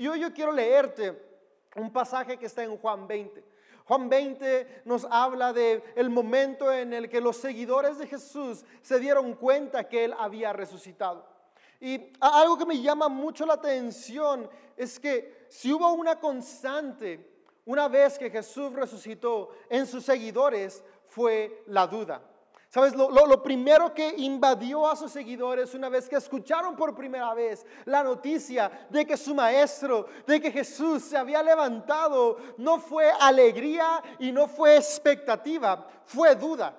Y hoy yo quiero leerte un pasaje que está en Juan 20. Juan 20 nos habla de el momento en el que los seguidores de Jesús se dieron cuenta que él había resucitado. Y algo que me llama mucho la atención es que si hubo una constante una vez que Jesús resucitó en sus seguidores fue la duda. Sabes, lo, primero que invadió a sus seguidores una vez que escucharon por primera vez la noticia de que su maestro, de que Jesús se había levantado, no fue alegría y no fue expectativa, fue duda.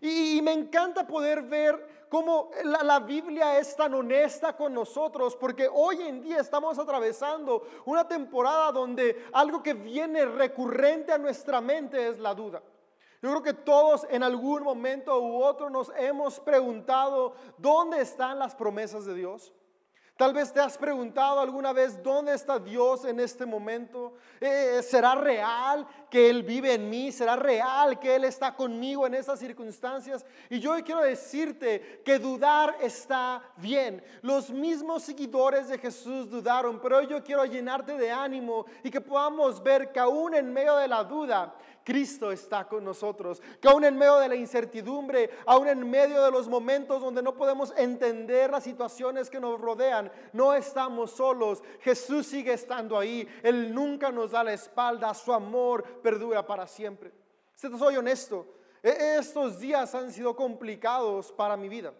Y, me encanta poder ver cómo la, Biblia es tan honesta con nosotros, porque hoy en día estamos atravesando una temporada donde algo que viene recurrente a nuestra mente es la duda. Yo creo que todos en algún momento u otro nos hemos preguntado, ¿dónde están las promesas de Dios? Tal vez te has preguntado alguna vez, ¿dónde está Dios en este momento? Eh, ¿Será real que Él vive en mí? ¿Será real que Él está conmigo en estas circunstancias? Y yo hoy quiero decirte que dudar está bien. Los mismos seguidores de Jesús dudaron, pero hoy yo quiero llenarte de ánimo y que podamos ver que aún en medio de la duda, Cristo está con nosotros. Que aún en medio de la incertidumbre, aún en medio de los momentos donde no podemos entender las situaciones que nos rodean, no estamos solos. Jesús sigue estando ahí. Él nunca nos da la espalda. Su amor perdura para siempre. Si te soy honesto, e-, estos días han sido complicados para mi vida.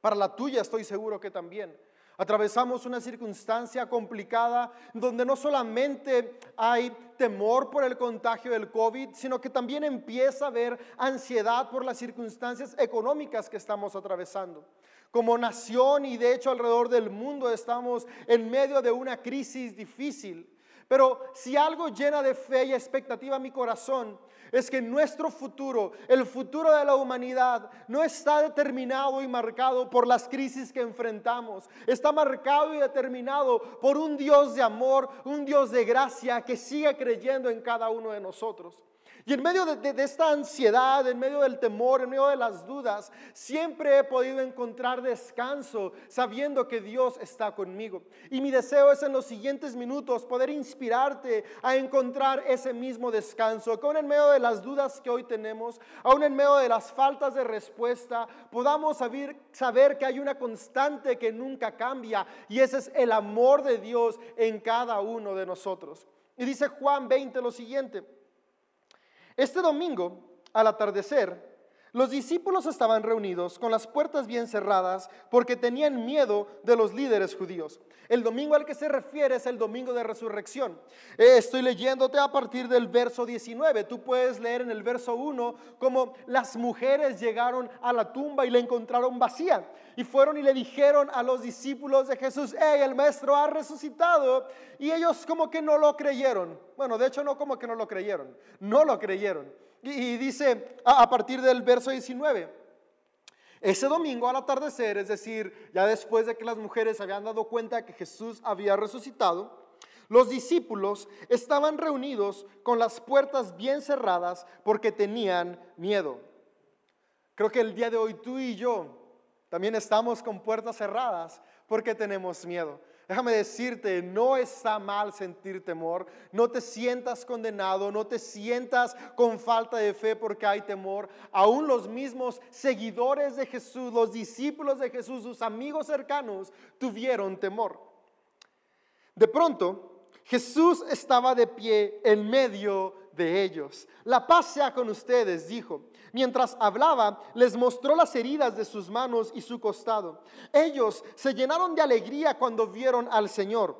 Para la tuya estoy seguro que también. Atravesamos una circunstancia complicada donde no solamente hay temor por el contagio del COVID, sino que también empieza a haber ansiedad por las circunstancias económicas que estamos atravesando. Como nación y de hecho alrededor del mundo estamos en medio de una crisis difícil. Pero si algo llena de fe y expectativa mi corazón es que nuestro futuro, el futuro de la humanidad, no está determinado y marcado por las crisis que enfrentamos. Está marcado y determinado por un Dios de amor, un Dios de gracia que sigue creyendo en cada uno de nosotros. Y en medio de, esta ansiedad, en medio del temor, en medio de las dudas, siempre he podido encontrar descanso sabiendo que Dios está conmigo. Y mi deseo es en los siguientes minutos poder inspirarte a encontrar ese mismo descanso, que aún en medio de las dudas que hoy tenemos, aún en medio de las faltas de respuesta, podamos saber, saber que hay una constante que nunca cambia y ese es el amor de Dios en cada uno de nosotros. Y dice Juan 20 lo siguiente. Este domingo, al atardecer, los discípulos estaban reunidos con las puertas bien cerradas porque tenían miedo de los líderes judíos. El domingo al que se refiere es el domingo de resurrección. Eh, estoy leyéndote a partir del verso 19. Tú puedes leer en el verso 1 como las mujeres llegaron a la tumba y la encontraron vacía. Y fueron y le dijeron a los discípulos de Jesús, hey, el maestro ha resucitado. Y ellos como que no lo creyeron. Bueno, de hecho no como que no lo creyeron, no lo creyeron. Y, dice a, partir del verso 19, ese domingo al atardecer, es decir, ya después de que las mujeres habían dado cuenta que Jesús había resucitado, los discípulos estaban reunidos con las puertas bien cerradas porque tenían miedo. Creo que el día de hoy tú y yo también estamos con puertas cerradas porque tenemos miedo. Déjame decirte, no está mal sentir temor, no te sientas condenado, no te sientas con falta de fe porque hay temor. Aún los mismos seguidores de Jesús, los discípulos de Jesús, sus amigos cercanos, tuvieron temor. De pronto, Jesús estaba de pie en medio de ellos. La paz sea con ustedes, dijo. Mientras hablaba, les mostró las heridas de sus manos y su costado. Ellos se llenaron de alegría cuando vieron al Señor.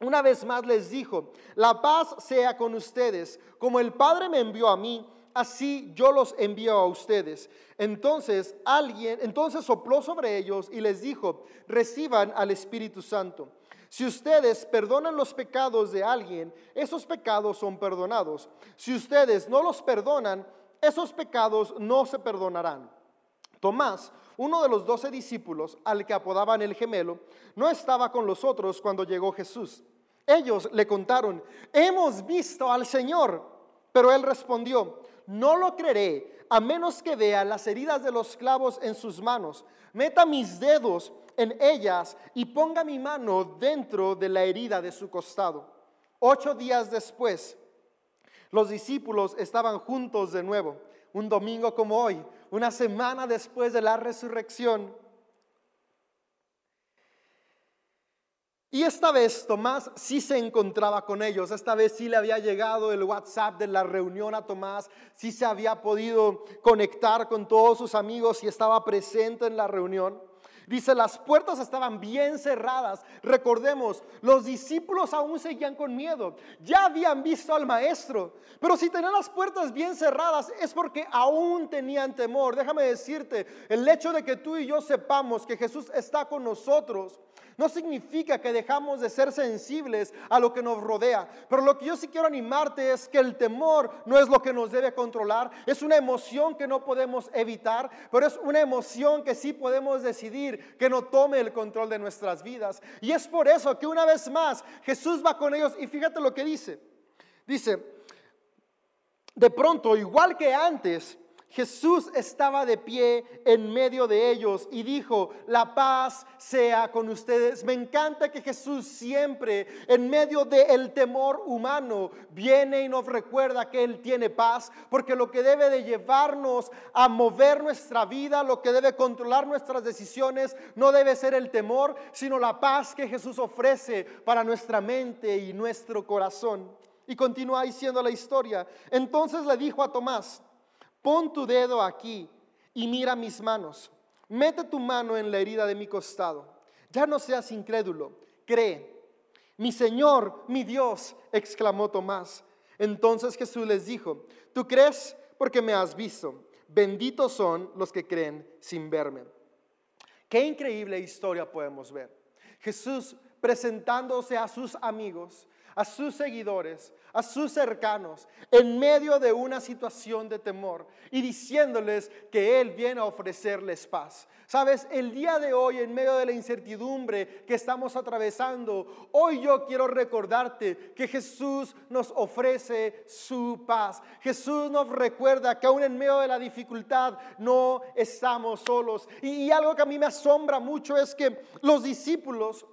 Una vez más les dijo, la paz sea con ustedes. Como el Padre me envió a mí, así yo los envío a ustedes. Entonces alguien, entonces sopló sobre ellos y les dijo, reciban al Espíritu Santo. Si ustedes perdonan los pecados de alguien, esos pecados son perdonados. Si ustedes no los perdonan, esos pecados no se perdonarán. Tomás, uno de los doce discípulos, al que apodaban el gemelo, no estaba con los otros cuando llegó Jesús. Ellos le contaron, hemos visto al Señor. Pero él respondió, no lo creeré a menos que vea las heridas de los clavos en sus manos, meta mis dedos en ellas y ponga mi mano dentro de la herida de su costado. Ocho días después, los discípulos estaban juntos de nuevo, un domingo como hoy, una semana después de la resurrección. Y esta vez Tomás sí se encontraba con ellos, esta vez sí le había llegado el WhatsApp de la reunión a Tomás, sí se había podido conectar con todos sus amigos y estaba presente en la reunión. Dice, las puertas estaban bien cerradas. Recordemos, los discípulos aún seguían con miedo. Ya habían visto al maestro. Pero si tenían las puertas bien cerradas es porque aún tenían temor. Déjame decirte, el hecho de que tú y yo sepamos que Jesús está con nosotros no significa que dejamos de ser sensibles a lo que nos rodea. Pero lo que yo sí quiero animarte es que el temor no es lo que nos debe controlar. Es una emoción que no podemos evitar, pero es una emoción que sí podemos decidir que no tome el control de nuestras vidas. Y es por eso que una vez más Jesús va con ellos y fíjate lo que dice. Dice, de pronto, igual que antes, Jesús estaba de pie en medio de ellos y dijo, la paz sea con ustedes. Me encanta que Jesús siempre en medio del temor humano viene y nos recuerda que Él tiene paz, porque lo que debe de llevarnos a mover nuestra vida, lo que debe controlar nuestras decisiones, no debe ser el temor, sino la paz que Jesús ofrece para nuestra mente y nuestro corazón. Y continúa diciendo la historia. Entonces le dijo a Tomás, pon tu dedo aquí y mira mis manos. Mete tu mano en la herida de mi costado. Ya no seas incrédulo, cree. Mi Señor, mi Dios, exclamó Tomás. Entonces Jesús les dijo, tú crees porque me has visto. Benditos son los que creen sin verme. Qué increíble historia podemos ver. Jesús presentándose a sus amigos, a sus seguidores, a sus cercanos, en medio de una situación de temor y diciéndoles que Él viene a ofrecerles paz. Sabes, el día de hoy, en medio de la incertidumbre que estamos atravesando, hoy yo quiero recordarte que Jesús nos ofrece su paz. Jesús nos recuerda que aún en medio de la dificultad no estamos solos. Y, y algo que a mí me asombra mucho es que los discípulos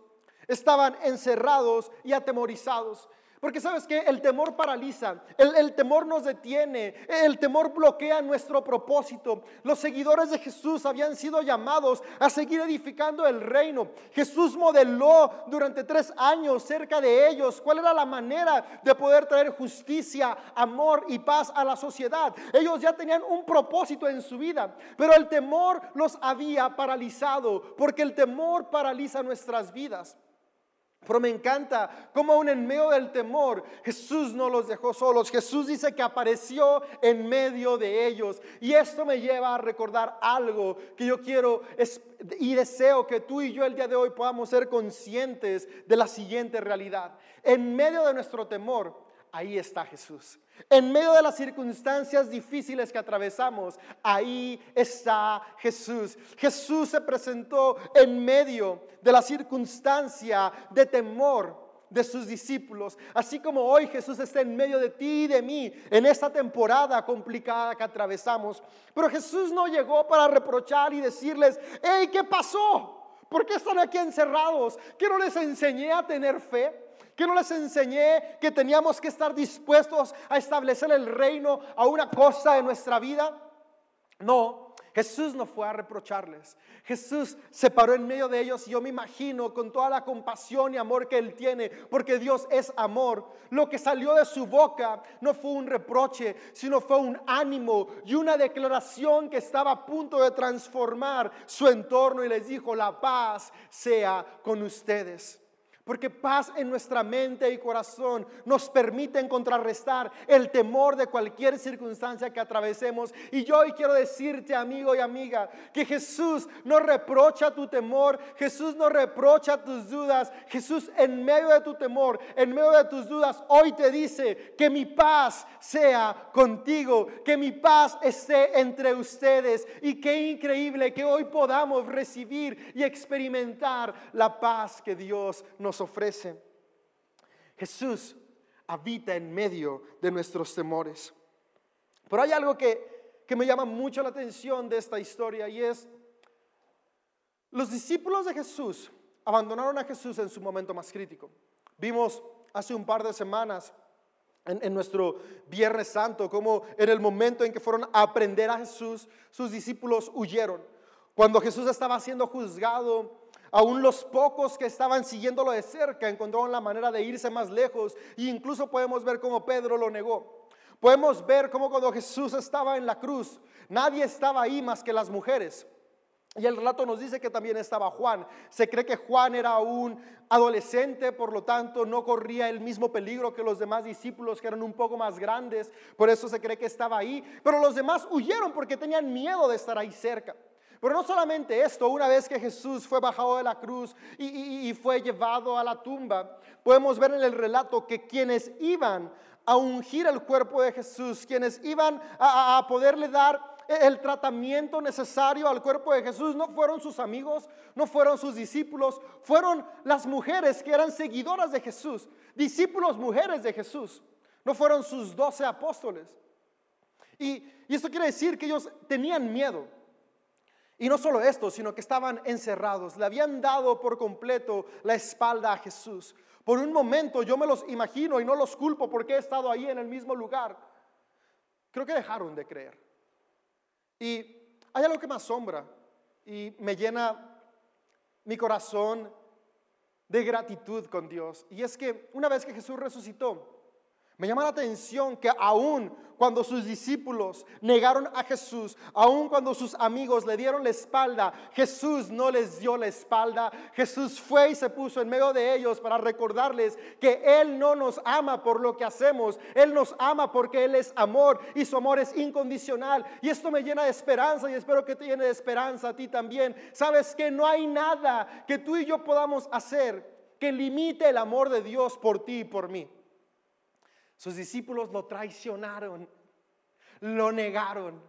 Estaban encerrados y atemorizados. Porque sabes que el temor paraliza, el, temor nos detiene, el temor bloquea nuestro propósito. Los seguidores de Jesús habían sido llamados a seguir edificando el reino. Jesús modeló durante tres años cerca de ellos cuál era la manera de poder traer justicia, amor y paz a la sociedad. Ellos ya tenían un propósito en su vida, pero el temor los había paralizado, porque el temor paraliza nuestras vidas. Pero me encanta cómo aún en medio del temor Jesús no los dejó solos. Jesús dice que apareció en medio de ellos. Y esto me lleva a recordar algo que yo quiero y deseo que tú y yo el día de hoy podamos ser conscientes de la siguiente realidad. En medio de nuestro temor, ahí está Jesús. En medio de las circunstancias difíciles que atravesamos, ahí está Jesús. Jesús se presentó en medio de la circunstancia de temor de sus discípulos, así como hoy Jesús está en medio de ti y de mí en esta temporada complicada que atravesamos. Pero Jesús no llegó para reprochar y decirles, hey, ¿qué pasó? ¿Por qué están aquí encerrados? ¿Que no les enseñé a tener fe? Que no les enseñé que teníamos que estar dispuestos a establecer el reino a una cosa de nuestra vida? No, Jesús no fue a reprocharles. Jesús se paró en medio de ellos y yo me imagino con toda la compasión y amor que Él tiene, porque Dios es amor. Lo que salió de su boca no fue un reproche, sino fue un ánimo y una declaración que estaba a punto de transformar su entorno y les dijo, la paz sea con ustedes. Porque paz en nuestra mente y corazón nos permite contrarrestar el temor de cualquier circunstancia que atravesemos. Y yo hoy quiero decirte, amigo y amiga, que Jesús no reprocha tu temor, Jesús no reprocha tus dudas. Jesús en medio de tu temor, en medio de tus dudas, hoy te dice que mi paz sea contigo, que mi paz esté entre ustedes. Y qué increíble que hoy podamos recibir y experimentar la paz que Dios nos ofrece. Jesús habita en medio de nuestros temores. Pero hay algo que, que me llama mucho la atención de esta historia y es, los discípulos de Jesús abandonaron a Jesús en su momento más crítico. Vimos hace un par de semanas en, nuestro Viernes Santo, como en el momento en que fueron a aprender a Jesús, sus discípulos huyeron. Cuando Jesús estaba siendo juzgado, aún los pocos que estaban siguiéndolo de cerca encontraron la manera de irse más lejos. E incluso podemos ver cómo Pedro lo negó. Podemos ver cómo cuando Jesús estaba en la cruz, nadie estaba ahí más que las mujeres. Y el relato nos dice que también estaba Juan. Se cree que Juan era un adolescente, por lo tanto no corría el mismo peligro que los demás discípulos que eran un poco más grandes. Por eso se cree que estaba ahí. Pero los demás huyeron porque tenían miedo de estar ahí cerca. Pero no solamente esto, una vez que Jesús fue bajado de la cruz y, fue llevado a la tumba, podemos ver en el relato que quienes iban a ungir el cuerpo de Jesús, quienes iban a poderle dar el tratamiento necesario al cuerpo de Jesús no fueron sus amigos, no fueron sus discípulos, fueron las mujeres que eran seguidoras de Jesús, discípulos mujeres de Jesús, no fueron sus doce apóstoles. Y, esto quiere decir que ellos tenían miedo. Y no solo esto, sino que estaban encerrados, le habían dado por completo la espalda a Jesús. Por un momento yo me los imagino y no los culpo porque he estado ahí en el mismo lugar. Creo que dejaron de creer. Y hay algo que me asombra y me llena mi corazón de gratitud con Dios. Y es que una vez que Jesús resucitó, me llama la atención que aún cuando sus discípulos negaron a Jesús, aun cuando sus amigos le dieron la espalda, Jesús no les dio la espalda. Jesús fue y se puso en medio de ellos para recordarles que Él no nos ama por lo que hacemos, Él nos ama porque Él es amor y su amor es incondicional. Y esto me llena de esperanza y espero que te llene de esperanza a ti también. Sabes que no hay nada que tú y yo podamos hacer que limite el amor de Dios por ti y por mí. Sus discípulos lo traicionaron, lo negaron,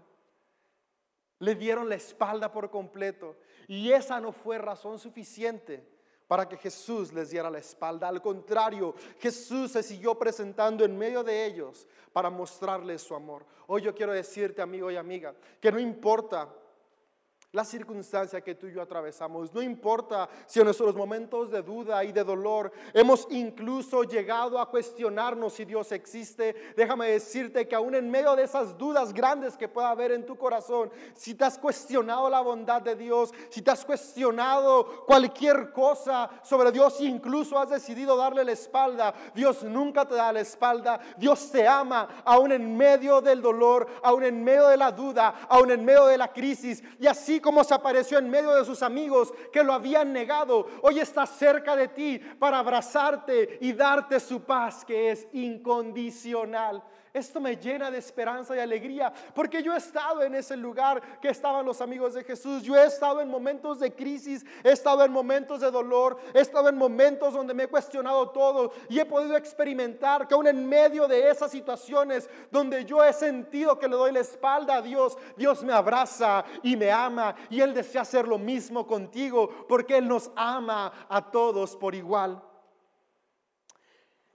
le dieron la espalda por completo. Y esa no fue razón suficiente para que Jesús les diera la espalda. Al contrario, Jesús se siguió presentando en medio de ellos para mostrarles su amor. Hoy yo quiero decirte, amigo y amiga, que no importa la circunstancia que tú y yo atravesamos. No importa si en nuestros momentos de duda y de dolor hemos incluso llegado a cuestionarnos si Dios existe. Déjame decirte que aún en medio de esas dudas grandes que pueda haber en tu corazón, si te has cuestionado la bondad de Dios, si te has cuestionado cualquier cosa sobre Dios, incluso has decidido darle la espalda, Dios nunca te da la espalda. Dios te ama aún en medio del dolor, aún en medio de la duda, aún en medio de la crisis. Y así como se apareció en medio de sus amigos que lo habían negado, hoy está cerca de ti para abrazarte y darte su paz que es incondicional. Esto me llena de esperanza y alegría porque yo he estado en ese lugar que estaban los amigos de Jesús. Yo he estado en momentos de crisis, he estado en momentos de dolor, he estado en momentos donde me he cuestionado todo y he podido experimentar que aún en medio de esas situaciones donde yo he sentido que le doy la espalda a Dios, Dios me abraza y me ama y Él desea hacer lo mismo contigo porque Él nos ama a todos por igual.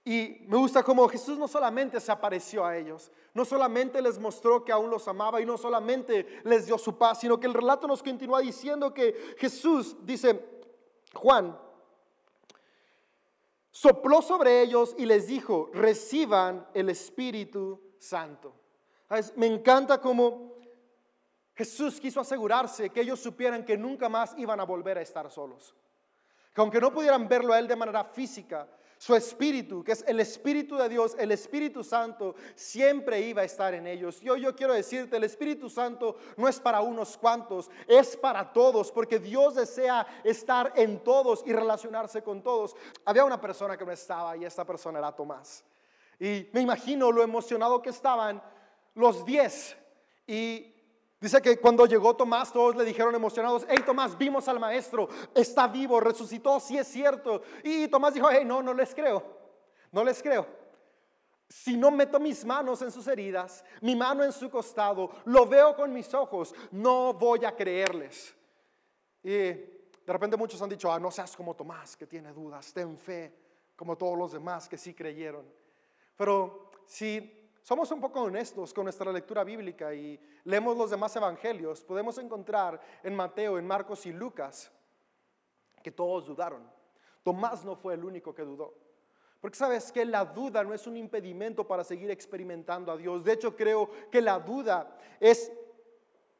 Y me gusta cómo Jesús no solamente se apareció a ellos, no solamente les mostró que aún los amaba y no solamente les dio su paz, sino que el relato nos continúa diciendo que Jesús, dice Juan, sopló sobre ellos y les dijo, reciban el Espíritu Santo. Me encanta cómo Jesús quiso asegurarse que ellos supieran que nunca más iban a volver a estar solos. Que aunque no pudieran verlo a Él de manera física, su espíritu, que es el Espíritu de Dios, el Espíritu Santo, siempre iba a estar en ellos. Yo, yo quiero decirte, el Espíritu Santo no es para unos cuantos, es para todos, porque Dios desea estar en todos y relacionarse con todos. Había una persona que no estaba y esta persona era Tomás. Y me imagino lo emocionado que estaban los diez. Dice que cuando llegó Tomás, todos le dijeron emocionados, hey Tomás, vimos al maestro, está vivo, resucitó, sí es cierto. Y Tomás dijo, hey, no, no les creo, no les creo. Si no meto mis manos en sus heridas, mi mano en su costado, lo veo con mis ojos, no voy a creerles. Y de repente muchos han dicho, ah, no seas como Tomás, que tiene dudas, ten fe, como todos los demás que sí creyeron. Pero si somos un poco honestos con nuestra lectura bíblica y leemos los demás evangelios, podemos encontrar en Mateo, en Marcos y Lucas que todos dudaron. Tomás no fue el único que dudó. Porque sabes que la duda no es un impedimento para seguir experimentando a Dios. De hecho, creo que la duda es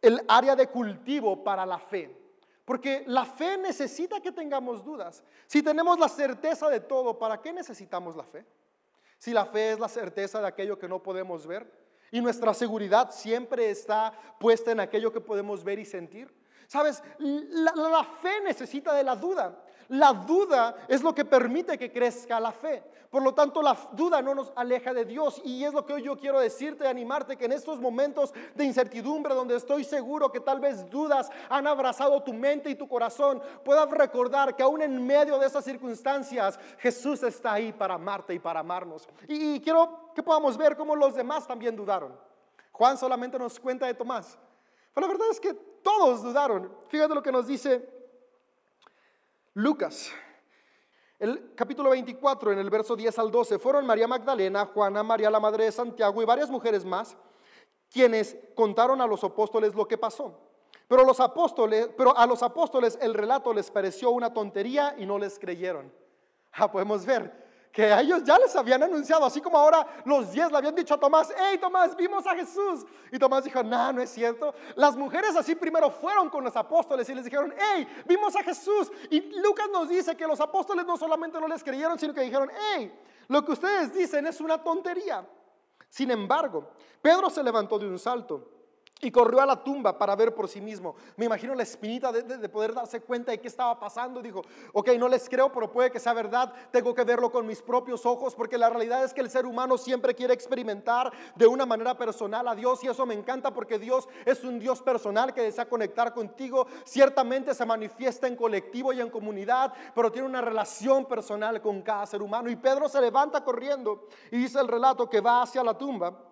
el área de cultivo para la fe. Porque la fe necesita que tengamos dudas. Si tenemos la certeza de todo, ¿para qué necesitamos la fe? Si la fe es la certeza de aquello que no podemos ver y nuestra seguridad siempre está puesta en aquello que podemos ver y sentir. Sabes, la, fe necesita de la duda. La duda es lo que permite que crezca la fe. Por lo tanto, la duda no nos aleja de Dios. Y es lo que hoy yo quiero decirte y animarte, que en estos momentos de incertidumbre, donde estoy seguro que tal vez dudas han abrazado tu mente y tu corazón, puedas recordar que aún en medio de esas circunstancias, Jesús está ahí para amarte y para amarnos. Y, quiero que podamos ver cómo los demás también dudaron. Juan solamente nos cuenta de Tomás. Pero la verdad es que todos dudaron. Fíjate lo que nos dice Lucas, el capítulo 24, en el verso 10 al 12, fueron María Magdalena, Juana, María la madre de Santiago y varias mujeres más, quienes contaron a los apóstoles lo que pasó. Pero, los apóstoles, pero a los apóstoles el relato les pareció una tontería y no les creyeron. Ah, podemos ver que a ellos ya les habían anunciado, así como ahora los diez le habían dicho a Tomás, hey Tomás, vimos a Jesús. Y Tomás dijo, no, no es cierto. Las mujeres así primero fueron con los apóstoles y les dijeron, hey, vimos a Jesús. Y Lucas nos dice que los apóstoles no solamente no les creyeron, sino que dijeron, hey, lo que ustedes dicen es una tontería. Sin embargo, Pedro se levantó de un salto y corrió a la tumba para ver por sí mismo. Me imagino la espinita de, poder darse cuenta de qué estaba pasando. Dijo, ok, no les creo, pero puede que sea verdad. Tengo que verlo con mis propios ojos, porque la realidad es que el ser humano siempre quiere experimentar de una manera personal a Dios. Y eso me encanta porque Dios es un Dios personal que desea conectar contigo. Ciertamente se manifiesta en colectivo y en comunidad, pero tiene una relación personal con cada ser humano. Y Pedro se levanta corriendo y dice el relato que va hacia la tumba.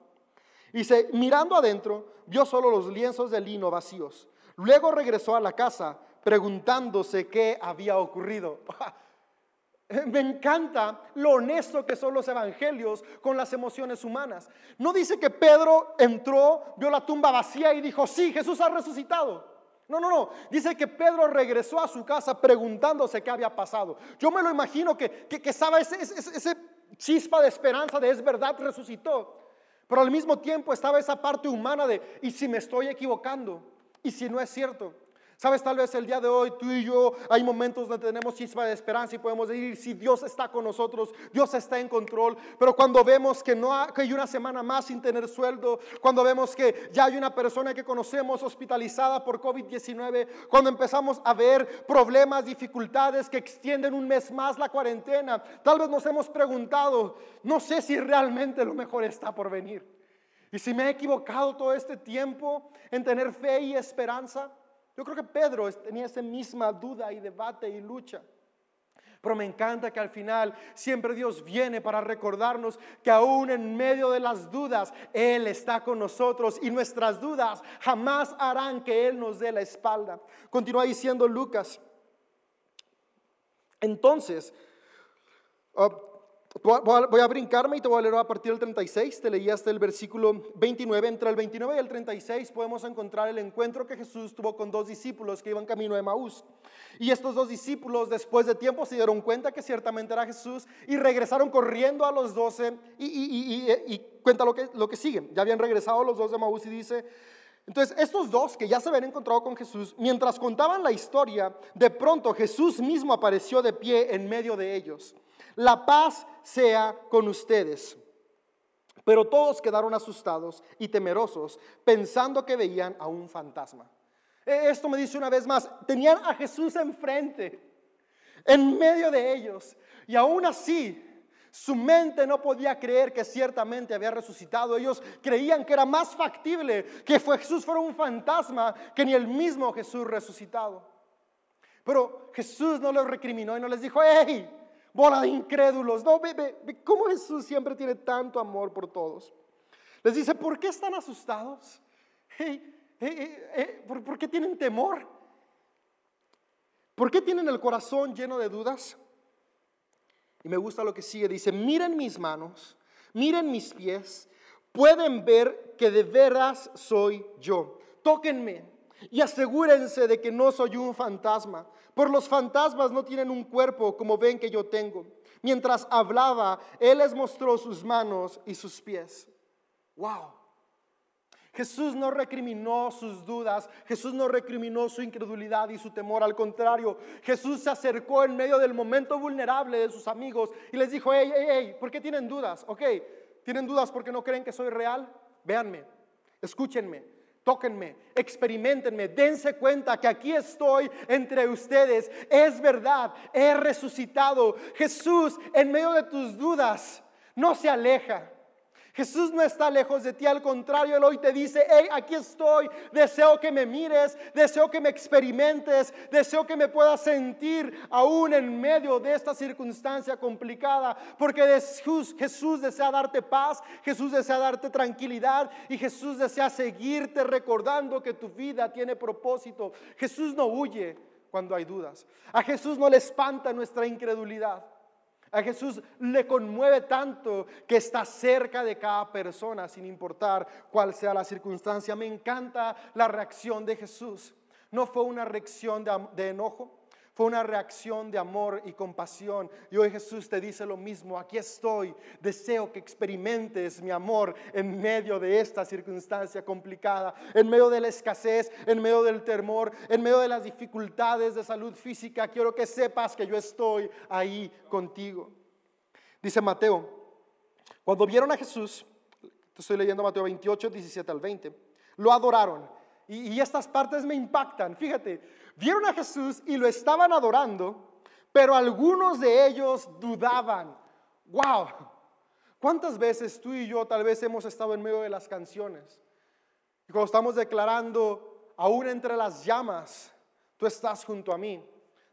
Y se, mirando adentro, vio solo los lienzos de lino vacíos. Luego regresó a la casa preguntándose qué había ocurrido. Me encanta lo honesto que son los evangelios con las emociones humanas. No dice que Pedro entró, vio la tumba vacía y dijo, sí, Jesús ha resucitado. No, no, no. Dice que Pedro regresó a su casa preguntándose qué había pasado. Yo me lo imagino que, que, que estaba ese, ese, ese chispa de esperanza de es verdad, resucitó. Pero al mismo tiempo estaba esa parte humana de, ¿y si me estoy equivocando? ¿Y si no es cierto? Sabes, tal vez el día de hoy tú y yo hay momentos donde tenemos chispa de esperanza y podemos decir, si Dios está con nosotros, Dios está en control. Pero cuando vemos que, no hay una semana más sin tener sueldo, cuando vemos que ya hay una persona que conocemos hospitalizada por COVID-19, cuando empezamos a ver problemas, dificultades que extienden un mes más la cuarentena, tal vez nos hemos preguntado, no sé si realmente lo mejor está por venir. Y si me he equivocado todo este tiempo en tener fe y esperanza. Yo creo que Pedro tenía esa misma duda y debate y lucha. Pero me encanta que al final siempre Dios viene para recordarnos que aún en medio de las dudas, Él está con nosotros y nuestras dudas jamás harán que Él nos dé la espalda. Continúa diciendo Lucas. Entonces, oh, Voy a brincarme y te voy a leer a partir del 36. Te leí hasta el versículo 29. Entre el 29 y el 36 podemos encontrar el encuentro que Jesús tuvo con dos discípulos que iban camino de Maús. Y estos dos discípulos, después de tiempo, se dieron cuenta que ciertamente era Jesús y regresaron corriendo a los doce. Y, cuenta lo que, lo que sigue. Ya habían regresado los dos de Maús y dice. Entonces, estos dos que ya se habían encontrado con Jesús, mientras contaban la historia, de pronto Jesús mismo apareció de pie en medio de ellos. La paz sea con ustedes. Pero todos quedaron asustados y temerosos, pensando que veían a un fantasma. E, esto me dice una vez más, tenían a Jesús enfrente, en medio de ellos, y aún así su mente no podía creer que ciertamente había resucitado. Ellos creían que era más factible que Jesús fuera un fantasma que ni el mismo Jesús resucitado. Pero Jesús no los recriminó y no les dijo, hey, bola de incrédulos. No, ve, cómo Jesús siempre tiene tanto amor por todos. Les dice, ¿por qué están asustados? ¿por, ¿Por qué tienen temor? ¿Por qué tienen el corazón lleno de dudas? Y me gusta lo que sigue. Dice, miren mis manos, miren mis pies, pueden ver que de veras soy yo. Tóquenme y asegúrense de que no soy un fantasma, por los fantasmas no tienen un cuerpo como ven que yo tengo. Mientras hablaba, Él les mostró sus manos y sus pies. Wow. Jesús no recriminó sus dudas, Jesús no recriminó su incredulidad y su temor, al contrario, Jesús se acercó en medio del momento vulnerable de sus amigos y les dijo, hey, hey, hey, ¿por qué tienen dudas? Ok, ¿tienen dudas porque no creen que soy real? Véanme, escúchenme, tóquenme, experimentenme, dense cuenta que aquí estoy entre ustedes, es verdad, he resucitado. Jesús, en medio de tus dudas, no se aleja. Jesús no está lejos de ti, al contrario, Él hoy te dice, hey, aquí estoy, deseo que me mires, deseo que me experimentes, deseo que me puedas sentir aún en medio de esta circunstancia complicada, porque Jesús, Jesús desea darte paz, Jesús desea darte tranquilidad y Jesús desea seguirte recordando que tu vida tiene propósito. Jesús no huye cuando hay dudas, a Jesús no le espanta nuestra incredulidad. A Jesús le conmueve tanto que está cerca de cada persona sin importar cuál sea la circunstancia. Me encanta la reacción de Jesús. No fue una reacción de, enojo, fue una reacción de amor y compasión. Y hoy Jesús te dice lo mismo, aquí estoy, deseo que experimentes mi amor en medio de esta circunstancia complicada, en medio de la escasez, en medio del temor, en medio de las dificultades de salud física. Quiero que sepas que yo estoy ahí contigo. Dice Mateo, cuando vieron a Jesús, estoy leyendo Mateo 28, 17 al 20, lo adoraron. Y, estas partes me impactan. Fíjate, Vieron a Jesús y lo estaban adorando, pero algunos de ellos dudaban. ¡Wow! ¿Cuántas veces tú y yo tal vez hemos estado en medio de las canciones? Y cuando estamos declarando, aún entre las llamas, tú estás junto a mí.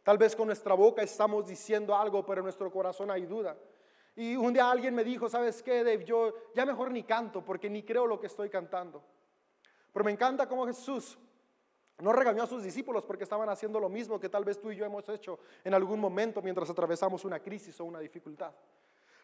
Tal vez con nuestra boca estamos diciendo algo, pero en nuestro corazón hay duda. Y un día alguien me dijo, ¿sabes qué, Dave? Yo ya mejor ni canto porque ni creo lo que estoy cantando. Pero me encanta cómo Jesús no regañó a sus discípulos porque estaban haciendo lo mismo que tal vez tú y yo hemos hecho en algún momento mientras atravesamos una crisis o una dificultad.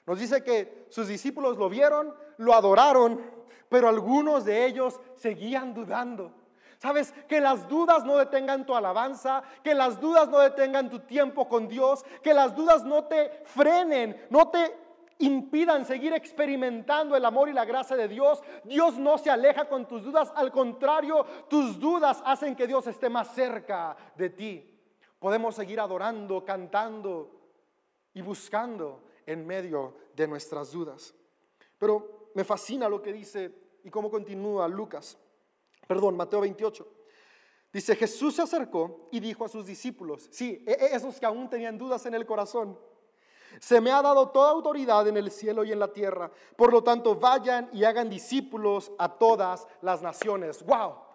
Nos dice que sus discípulos lo vieron, lo adoraron, pero algunos de ellos seguían dudando. Sabes, que las dudas no detengan tu alabanza, que las dudas no detengan tu tiempo con Dios, que las dudas no te frenen, no te impidan seguir experimentando el amor y la gracia de Dios. Dios no se aleja con tus dudas, al contrario, tus dudas hacen que Dios esté más cerca de ti. Podemos seguir adorando, cantando y buscando en medio de nuestras dudas. Pero me fascina lo que dice y cómo continúa Lucas, perdón, Mateo 28. Dice, Jesús se acercó y dijo a sus discípulos, sí, e, e, esos que aún tenían dudas en el corazón, se me ha dado toda autoridad en el cielo y en la tierra. Por lo tanto, vayan y hagan discípulos a todas las naciones. ¡Wow!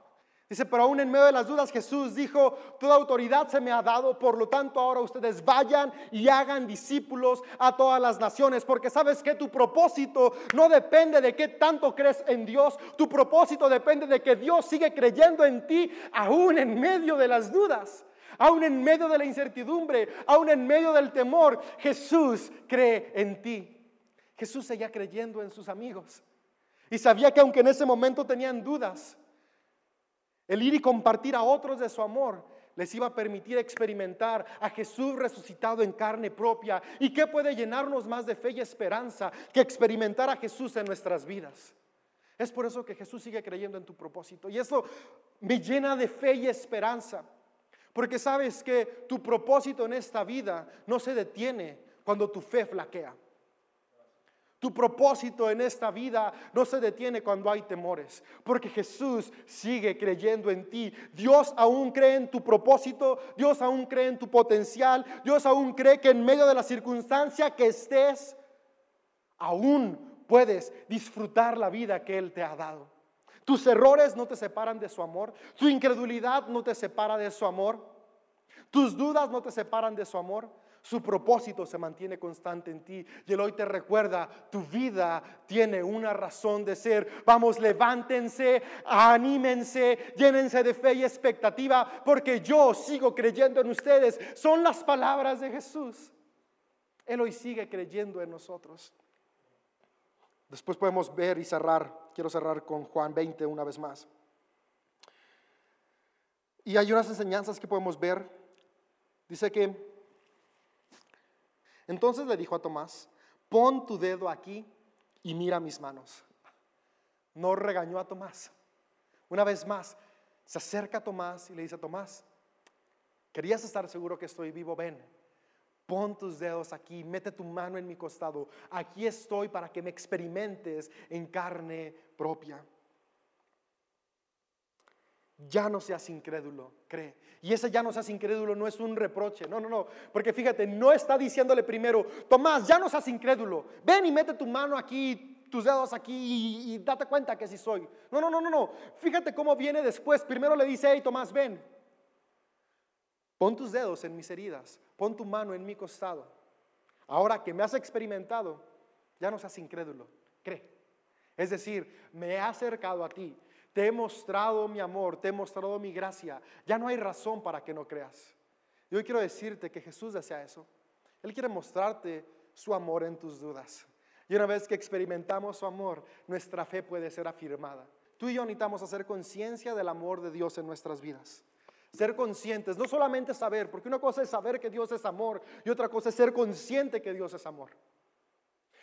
Dice, pero aún en medio de las dudas Jesús dijo, toda autoridad se me ha dado, por lo tanto ahora ustedes vayan y hagan discípulos a todas las naciones, porque sabes que tu propósito no depende de qué tanto crees en Dios, tu propósito depende de que Dios sigue creyendo en ti aún en medio de las dudas. Aún en medio de la incertidumbre, aún en medio del temor, Jesús cree en ti. Jesús seguía creyendo en sus amigos. Y sabía que aunque en ese momento tenían dudas, el ir y compartir a otros de su amor les iba a permitir experimentar a Jesús resucitado en carne propia. ¿Y qué puede llenarnos más de fe y esperanza que experimentar a Jesús en nuestras vidas? Es por eso que Jesús sigue creyendo en tu propósito. Y eso me llena de fe y esperanza. Porque sabes que tu propósito en esta vida no se detiene cuando tu fe flaquea. Tu propósito en esta vida no se detiene cuando hay temores, porque Jesús sigue creyendo en ti. Dios aún cree en tu propósito, Dios aún cree en tu potencial, Dios aún cree que en medio de la circunstancia que estés, aún puedes disfrutar la vida que Él te ha dado. Tus errores no te separan de su amor. Tu incredulidad no te separa de su amor. Tus dudas no te separan de su amor. Su propósito se mantiene constante en ti. Y Él hoy te recuerda, tu vida tiene una razón de ser. Vamos, levántense, anímense, llénense de fe y expectativa, porque yo sigo creyendo en ustedes. Son las palabras de Jesús. Él hoy sigue creyendo en nosotros. Después podemos ver y cerrar, quiero cerrar con Juan 20 una vez más. Y hay unas enseñanzas que podemos ver. Dice que, entonces le dijo a Tomás, pon tu dedo aquí y mira mis manos. No regañó a Tomás. Una vez más, se acerca a Tomás y le dice a Tomás, querías estar seguro que estoy vivo, ven, pon tus dedos aquí, mete tu mano en mi costado, aquí estoy para que me experimentes en carne propia. Ya no seas incrédulo, cree. Y ese ya no seas incrédulo no es un reproche, no, no, no. Porque fíjate, no está diciéndole primero, Tomás, ya no seas incrédulo, ven y mete tu mano aquí, tus dedos aquí y, date cuenta que sí soy. No, no, no, no, no. Fíjate cómo viene después. Primero le dice, hey, Tomás, ven. Pon tus dedos en mis heridas, pon tu mano en mi costado. Ahora que me has experimentado, ya no seas incrédulo, cree. Es decir, me he acercado a ti, te he mostrado mi amor, te he mostrado mi gracia. Ya no hay razón para que no creas. Y hoy quiero decirte que Jesús desea eso. Él quiere mostrarte su amor en tus dudas. Y una vez que experimentamos su amor, nuestra fe puede ser afirmada. Tú y yo necesitamos hacer conciencia del amor de Dios en nuestras vidas. Ser conscientes, no solamente saber, porque una cosa es saber que Dios es amor y otra cosa es ser consciente que Dios es amor.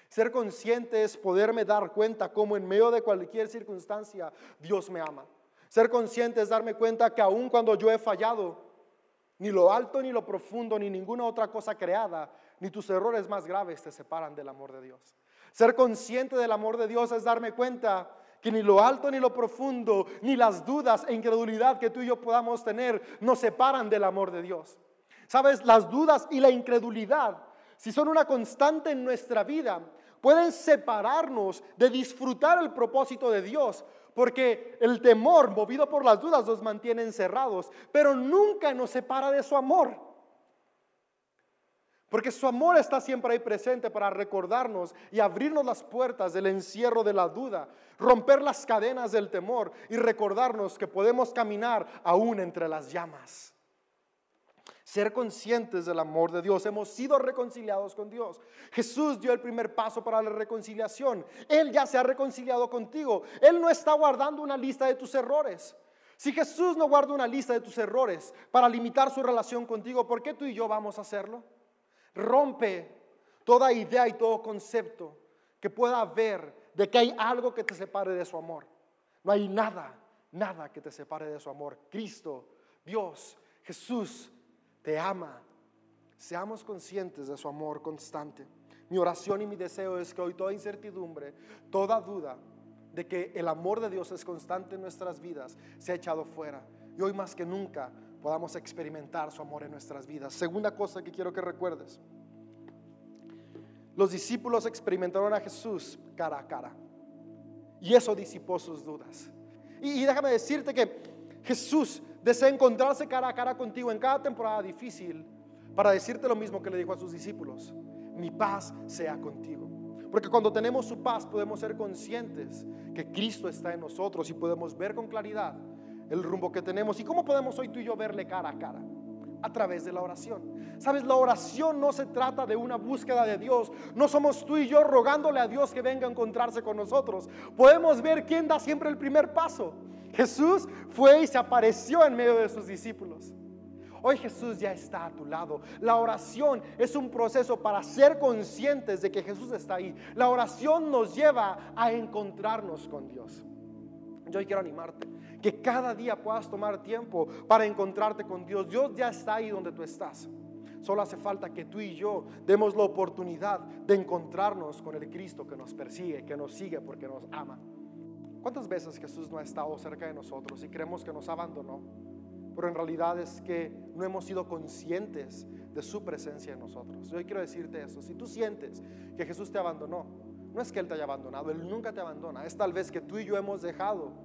Ser consciente es poderme dar cuenta cómo en medio de cualquier circunstancia Dios me ama. Ser consciente es darme cuenta que aun cuando yo he fallado, ni lo alto, ni lo profundo, ni ninguna otra cosa creada, ni tus errores más graves te separan del amor de Dios. Ser consciente del amor de Dios es darme cuenta que ni lo alto, ni lo profundo, ni las dudas e incredulidad que tú y yo podamos tener nos separan del amor de Dios. Sabes, las dudas y la incredulidad, si son una constante en nuestra vida, pueden separarnos de disfrutar el propósito de Dios, porque el temor movido por las dudas nos mantiene encerrados, pero nunca nos separa de su amor. Porque su amor está siempre ahí presente para recordarnos y abrirnos las puertas del encierro de la duda, romper las cadenas del temor y recordarnos que podemos caminar aún entre las llamas ser conscientes del amor de Dios. Hemos sido reconciliados con Dios. Jesús dio el primer paso para la reconciliación. Él ya se ha reconciliado contigo. Él no está guardando una lista de tus errores. Si Jesús no guarda una lista de tus errores para limitar su relación contigo, ¿por qué tú y yo vamos a hacerlo? Rompe toda idea y todo concepto que pueda haber de que hay algo que te separe de su amor. No hay nada, nada que te separe de su amor. Cristo, Dios, Jesús te ama. Seamos conscientes de su amor constante. Mi oración y mi deseo es que hoy toda incertidumbre, toda duda de que el amor de Dios es constante en nuestras vidas, se ha echado fuera. Y hoy más que nunca podamos experimentar su amor en nuestras vidas. Segunda cosa que quiero que recuerdes. Los discípulos experimentaron a Jesús cara a cara. Y eso disipó sus dudas. Y, y déjame decirte que Jesús desea encontrarse cara a cara contigo en cada temporada difícil para decirte lo mismo que le dijo a sus discípulos. Mi paz sea contigo. Porque cuando tenemos su paz podemos ser conscientes que Cristo está en nosotros y podemos ver con claridad el rumbo que tenemos. ¿Y cómo podemos hoy tú y yo verle cara a cara? A través de la oración. Sabes, la oración no se trata de una búsqueda de Dios. No somos tú y yo rogándole a Dios que venga a encontrarse con nosotros. Podemos ver quién da siempre el primer paso. Jesús fue y se apareció en medio de sus discípulos. Hoy Jesús ya está a tu lado. La oración es un proceso para ser conscientes de que Jesús está ahí. La oración nos lleva a encontrarnos con Dios. Yo hoy quiero animarte que cada día puedas tomar tiempo para encontrarte con Dios. Dios ya está ahí donde tú estás. Solo hace falta que tú y yo demos la oportunidad de encontrarnos con el Cristo que nos persigue, que nos sigue porque nos ama. ¿Cuántas veces Jesús no ha estado cerca de nosotros y creemos que nos abandonó? Pero en realidad es que no hemos sido conscientes de su presencia en nosotros. Yo hoy quiero decirte eso. Si tú sientes que Jesús te abandonó, no es que Él te haya abandonado, Él nunca te abandona. Es tal vez que tú y yo hemos dejado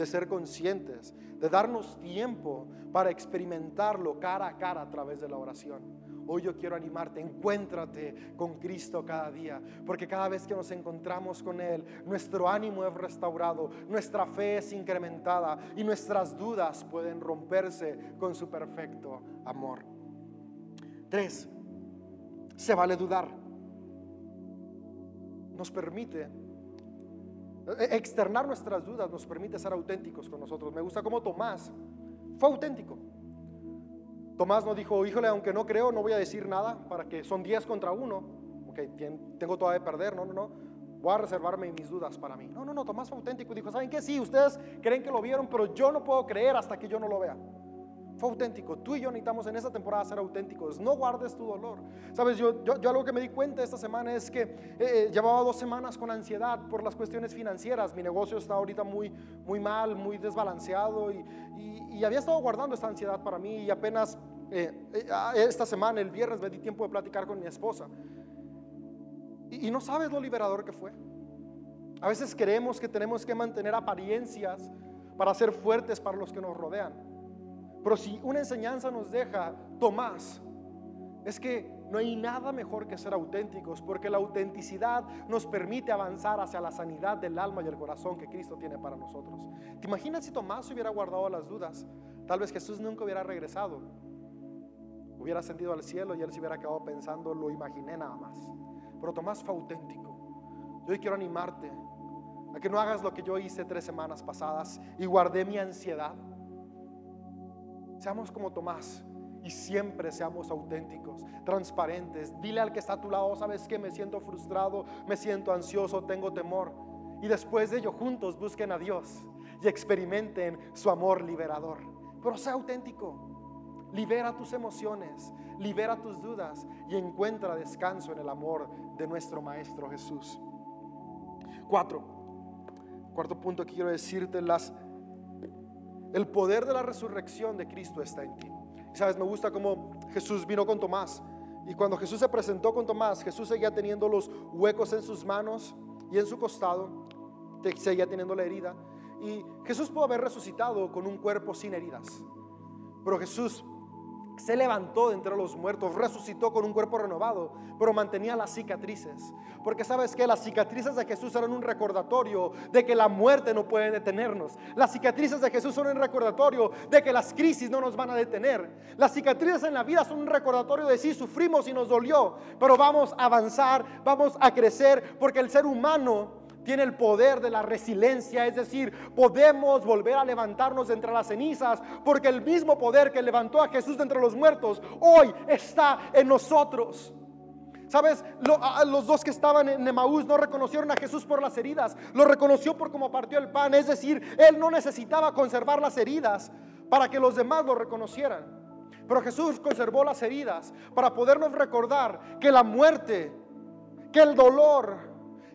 de ser conscientes, de darnos tiempo para experimentarlo cara a cara a través de la oración. Hoy yo quiero animarte, encuéntrate con Cristo cada día, porque cada vez que nos encontramos con Él, nuestro ánimo es restaurado, nuestra fe es incrementada y nuestras dudas pueden romperse con su perfecto amor. Tres, se vale dudar. Nos permite Externar nuestras dudas nos permite ser auténticos con nosotros. Me gusta como Tomás fue auténtico. Tomás no dijo, híjole, aunque no creo, no voy a decir nada para que son 10 contra uno. Ok, tengo todo de perder. No, no, no. Voy a reservarme mis dudas para mí. No, no, no. Tomás fue auténtico y dijo, ¿saben qué? Sí, ustedes creen que lo vieron, pero yo no puedo creer hasta que yo no lo vea. Fue auténtico. Tú y yo necesitamos en esta temporada ser auténticos. No guardes tu dolor. Sabes, yo, yo, yo algo que me di cuenta esta semana es que eh, llevaba dos semanas con ansiedad por las cuestiones financieras. Mi negocio está ahorita muy, muy mal, muy desbalanceado y, y- y había estado guardando esta ansiedad para mí y apenas eh, eh, esta semana, el viernes, me di tiempo de platicar con mi esposa. Y, y no sabes lo liberador que fue. A veces creemos que tenemos que mantener apariencias para ser fuertes para los que nos rodean. Pero si una enseñanza nos deja Tomás, es que no hay nada mejor que ser auténticos, porque la autenticidad nos permite avanzar hacia la sanidad del alma y el corazón que Cristo tiene para nosotros. ¿Te imaginas si Tomás hubiera guardado las dudas? Tal vez Jesús nunca hubiera regresado, hubiera ascendido al cielo y él se hubiera quedado pensando, lo imaginé nada más. Pero Tomás fue auténtico. Yo hoy quiero animarte a que no hagas lo que yo hice tres semanas pasadas y guardé mi ansiedad. Seamos como Tomás y siempre seamos auténticos, transparentes. Dile al que está a tu lado, sabes que me siento frustrado, me siento ansioso, tengo temor. Y después de ello juntos busquen a Dios y experimenten su amor liberador. Pero sea auténtico. Libera tus emociones, libera tus dudas y encuentra descanso en el amor de nuestro Maestro Jesús. Cuatro. Cuarto punto que quiero decirte, las el poder de la resurrección de Cristo está en ti. Sabes, me gusta cómo Jesús vino con Tomás. Y cuando Jesús se presentó con Tomás, Jesús seguía teniendo los huecos en sus manos y en su costado. Seguía teniendo la herida. Y Jesús pudo haber resucitado con un cuerpo sin heridas. Pero Jesús se levantó de entre los muertos, resucitó con un cuerpo renovado, pero mantenía las cicatrices. Porque sabes que las cicatrices de Jesús eran un recordatorio de que la muerte no puede detenernos. Las cicatrices de Jesús son un recordatorio de que las crisis no nos van a detener. Las cicatrices en la vida son un recordatorio de sí, sufrimos y nos dolió, pero vamos a avanzar, vamos a crecer, porque el ser humano tiene el poder de la resiliencia, es decir, podemos volver a levantarnos de entre las cenizas, porque el mismo poder que levantó a Jesús de entre los muertos hoy está en nosotros. ¿Sabes? Lo- a- los dos que estaban en Emaús no reconocieron a Jesús por las heridas, lo reconoció por cómo partió el pan, es decir, él no necesitaba conservar las heridas para que los demás lo reconocieran. Pero Jesús conservó las heridas para podernos recordar que la muerte, que el dolor,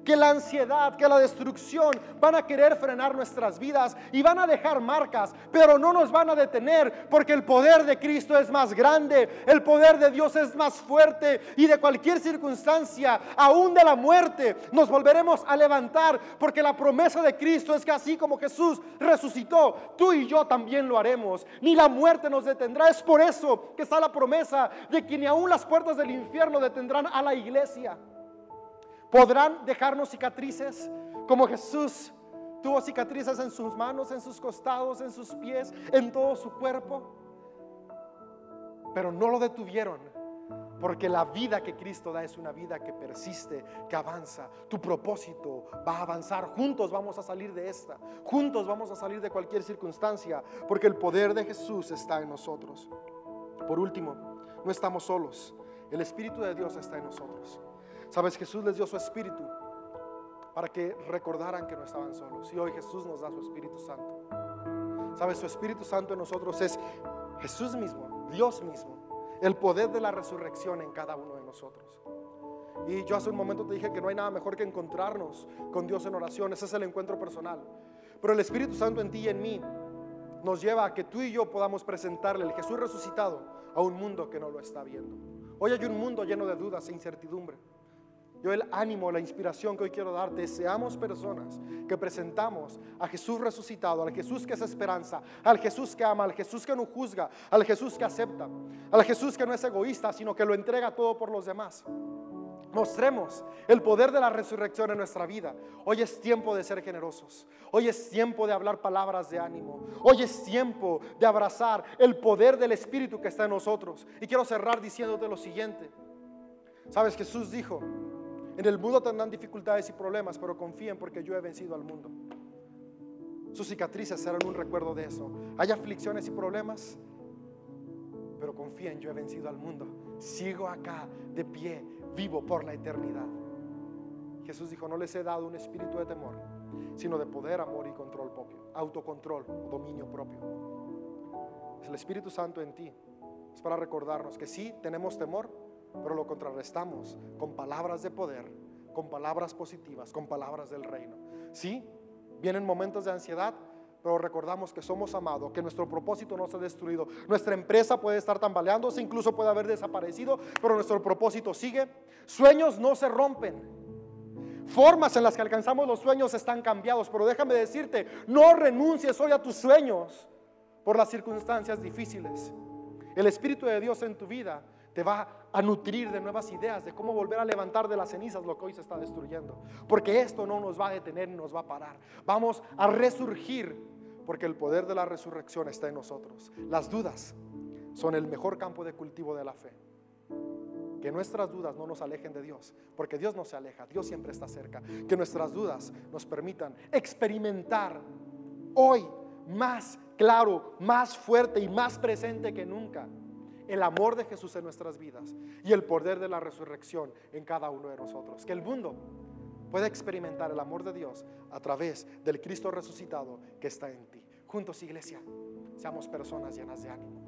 que la ansiedad, que la destrucción van a querer frenar nuestras vidas y van a dejar marcas, pero no nos van a detener porque el poder de Cristo es más grande, el poder de Dios es más fuerte y de cualquier circunstancia, aún de la muerte, nos volveremos a levantar porque la promesa de Cristo es que así como Jesús resucitó, tú y yo también lo haremos, ni la muerte nos detendrá. Es por eso que está la promesa de que ni aún las puertas del infierno detendrán a la iglesia. ¿Podrán dejarnos cicatrices como Jesús tuvo cicatrices en sus manos, en sus costados, en sus pies, en todo su cuerpo? Pero no lo detuvieron, porque la vida que Cristo da es una vida que persiste, que avanza. Tu propósito va a avanzar. Juntos vamos a salir de esta. Juntos vamos a salir de cualquier circunstancia, porque el poder de Jesús está en nosotros. Por último, no estamos solos. El Espíritu de Dios está en nosotros. Sabes, Jesús les dio su Espíritu para que recordaran que no estaban solos. Y hoy Jesús nos da su Espíritu Santo. Sabes, su Espíritu Santo en nosotros es Jesús mismo, Dios mismo, el poder de la resurrección en cada uno de nosotros. Y yo hace un momento te dije que no hay nada mejor que encontrarnos con Dios en oración. Ese es el encuentro personal. Pero el Espíritu Santo en ti y en mí nos lleva a que tú y yo podamos presentarle el Jesús resucitado a un mundo que no lo está viendo. Hoy hay un mundo lleno de dudas e incertidumbre. Yo el ánimo, la inspiración que hoy quiero darte, seamos personas que presentamos a Jesús resucitado, al Jesús que es esperanza, al Jesús que ama, al Jesús que no juzga, al Jesús que acepta, al Jesús que no es egoísta, sino que lo entrega todo por los demás. Mostremos el poder de la resurrección en nuestra vida. Hoy es tiempo de ser generosos. Hoy es tiempo de hablar palabras de ánimo. Hoy es tiempo de abrazar el poder del Espíritu que está en nosotros. Y quiero cerrar diciéndote lo siguiente. Sabes, Jesús dijo, En el mundo tendrán dificultades y problemas, pero confíen porque yo he vencido al mundo. Sus cicatrices serán un recuerdo de eso. Hay aflicciones y problemas, pero confíen, yo he vencido al mundo. Sigo acá de pie, vivo por la eternidad. Jesús dijo, no les he dado un espíritu de temor, sino de poder, amor y control propio, autocontrol, dominio propio. Es el Espíritu Santo en ti. Es para recordarnos que sí tenemos temor, pero lo contrarrestamos con palabras de poder, con palabras positivas, con palabras del reino. Sí, vienen momentos de ansiedad, pero recordamos que somos amados, que nuestro propósito no se ha destruido. Nuestra empresa puede estar tambaleándose, incluso puede haber desaparecido, pero nuestro propósito sigue. Sueños no se rompen. Formas en las que alcanzamos los sueños están cambiados, pero déjame decirte, no renuncies hoy a tus sueños por las circunstancias difíciles. El Espíritu de Dios en tu vida te va a nutrir de nuevas ideas de cómo volver a levantar de las cenizas lo que hoy se está destruyendo. Porque esto no nos va a detener nos va a parar. Vamos a resurgir porque el poder de la resurrección está en nosotros. Las dudas son el mejor campo de cultivo de la fe. Que nuestras dudas no nos alejen de Dios, porque Dios no se aleja, Dios siempre está cerca. Que nuestras dudas nos permitan experimentar hoy más claro, más fuerte y más presente que nunca el amor de Jesús en nuestras vidas y el poder de la resurrección en cada uno de nosotros. Que el mundo pueda experimentar el amor de Dios a través del Cristo resucitado que está en ti. Juntos, iglesia, seamos personas llenas de ánimo.